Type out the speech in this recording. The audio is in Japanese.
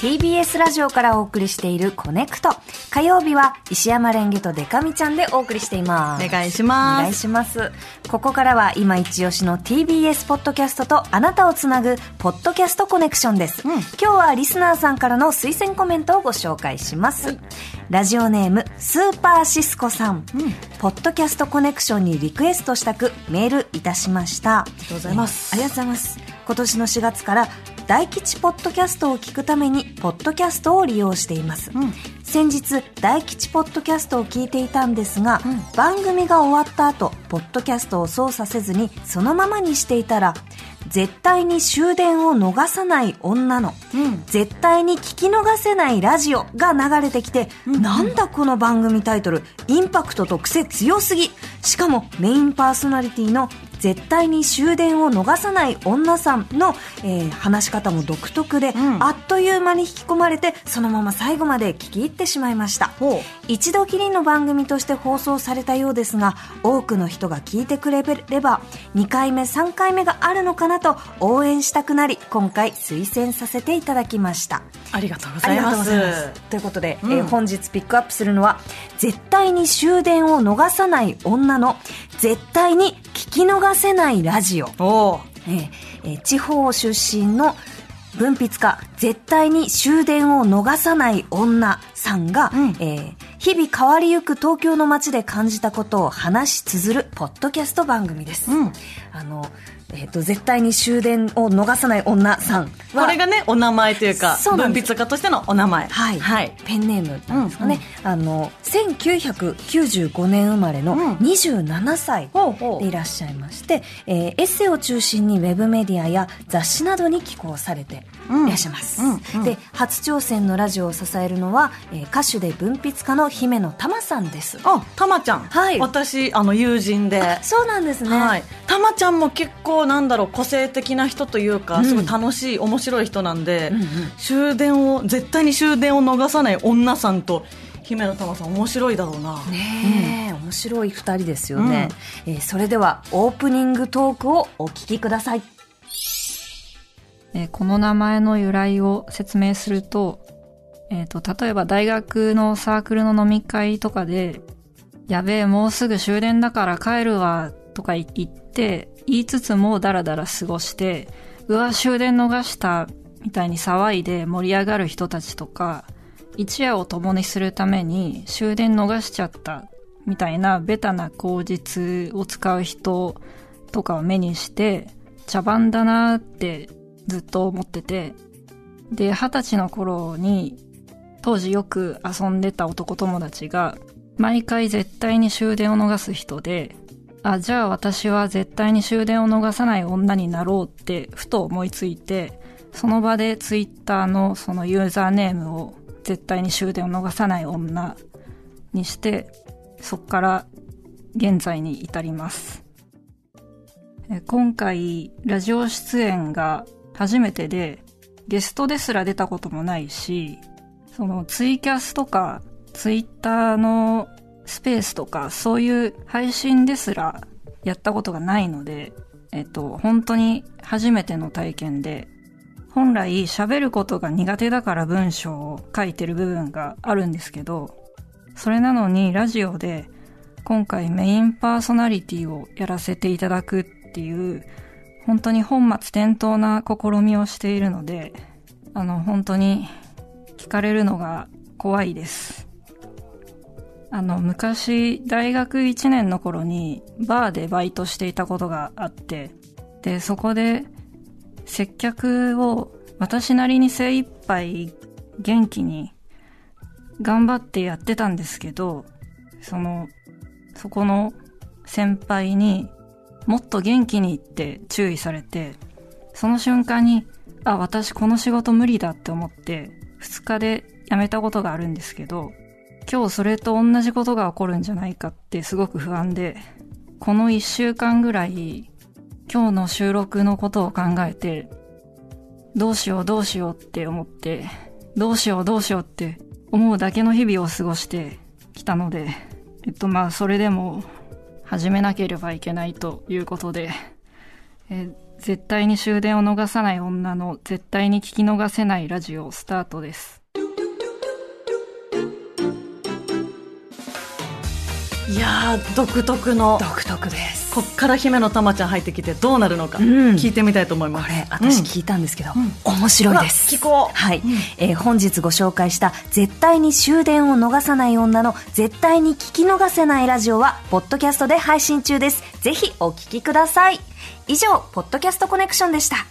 TBS ラジオからお送りしているコネクト。火曜日は石山レンゲとデカミちゃんでお送りしています。お願いします。お願いします。ここからは今一押しの TBS ポッドキャストとあなたをつなぐポッドキャストコネクションです。うん、今日はリスナーさんからの推薦コメントをご紹介します。はい、ラジオネームスーパーシスコさん。うん、ポッドキャストコネクションにリクエストしたくメールいたしました。ありがとうございます。ありがとうございます。今年の4月から大吉ポッドキャストを聞くためにポッドキャストを利用しています、うん、先日大吉ポッドキャストを聞いていたんですが、うん、番組が終わった後ポッドキャストを操作せずにそのままにしていたら絶対に終電を逃さない女の、うん、絶対に聞き逃せないラジオが流れてきて、うん、なんだこの番組タイトル？インパクトと癖強すぎ。しかもメインパーソナリティの絶対に終電を逃さない女さんの、えー、話し方も独特で、うん、あっという間に引き込まれてそのまま最後まで聞き入ってしまいました。一度きりの番組として放送されたようですが多くの人が聞いてくれれば2回目3回目があるのかなと応援したくなり今回推薦させていただきました。ありがとうございます。ということで、うん、えー、本日ピックアップするのは絶対に終電を逃さない女の絶対に聞き逃せないラジオ。おえー、えー、地方出身の文筆家、絶対に終電を逃さない女さんが、うん、えー、日々変わりゆく東京の街で感じたことを話し綴るポッドキャスト番組です。うん、あの、えっ、ー、と、絶対に終電を逃さない女さんこれがね、お名前というか、文筆家としてのお名前。はい。はい。ペンネームなんですかね。うんうん、あの、1995年生まれの27歳でいらっしゃいまして、うん、えー、エッセイを中心にウェブメディアや雑誌などに寄稿されていらっしゃいます。うんうん、で、初挑戦のラジオを支えるのは、えー、歌手で文筆家の姫野玉さんです。あ、玉ちゃん。はい。私、あの、友人で。そうなんですね。はい。玉ちゃんも結構なんだろう個性的な人というか、すごい楽しい面白い人なんで、うんうん、終電を絶対に終電を逃さない女さんと姫野玉さん面白いだろうな。ねえ、うん、面白い2人ですよね、うん、えー、それではオープニングトークをお聞きください、えー、この名前の由来を説明すると,、えーと、例えば大学のサークルの飲み会とかでやべえもうすぐ終電だから帰るわとか言って言いつつもダラダラ過ごして、うわ、終電逃したみたいに騒いで盛り上がる人たちとか、一夜を共にするために終電逃しちゃったみたいなベタな口実を使う人とかを目にして、茶番だなってずっと思ってて、で、二十歳の頃に当時よく遊んでた男友達が毎回絶対に終電を逃す人で、あ、じゃあ私は絶対に終電を逃さない女になろうってふと思いついて、その場でツイッターのそのユーザーネームを絶対に終電を逃さない女にして、そっから現在に至ります。今回、ラジオ出演が初めてで、ゲストですら出たこともないし、そのツイキャスとかツイッターのスペースとかそういう配信ですらやったことがないので、えっと、本当に初めての体験で、本来喋ることが苦手だから文章を書いてる部分があるんですけど、それなのにラジオで今回メインパーソナリティをやらせていただくっていう、本当に本末転倒な試みをしているので、あの、本当に聞かれるのが怖いです。あの、昔、大学1年の頃に、バーでバイトしていたことがあって、で、そこで、接客を私なりに精一杯元気に頑張ってやってたんですけど、その、そこの先輩にもっと元気にって注意されて、その瞬間に、あ、私この仕事無理だって思って、2日で辞めたことがあるんですけど、今日それと同じことが起こるんじゃないかってすごく不安で、この一週間ぐらい、今日の収録のことを考えて、どうしようどうしようって思って、どうしようどうしようって思うだけの日々を過ごしてきたので、えっとまあそれでも始めなければいけないということで、え絶対に終電を逃さない女の絶対に聞き逃せないラジオスタートです。いやー独特の独特です。こっから姫野玉ちゃん入ってきてどうなるのかうん聞いてみたいと思います、これ、私うん聞いたんですけど、ん面白いです。聞こうはい、えー本日ご紹介した絶対に終電を逃さない女の絶対に聞き逃せないラジオは、ポッドキャストで配信中です。ぜひお聞きください。以上、ポッドキャストコネクションでした。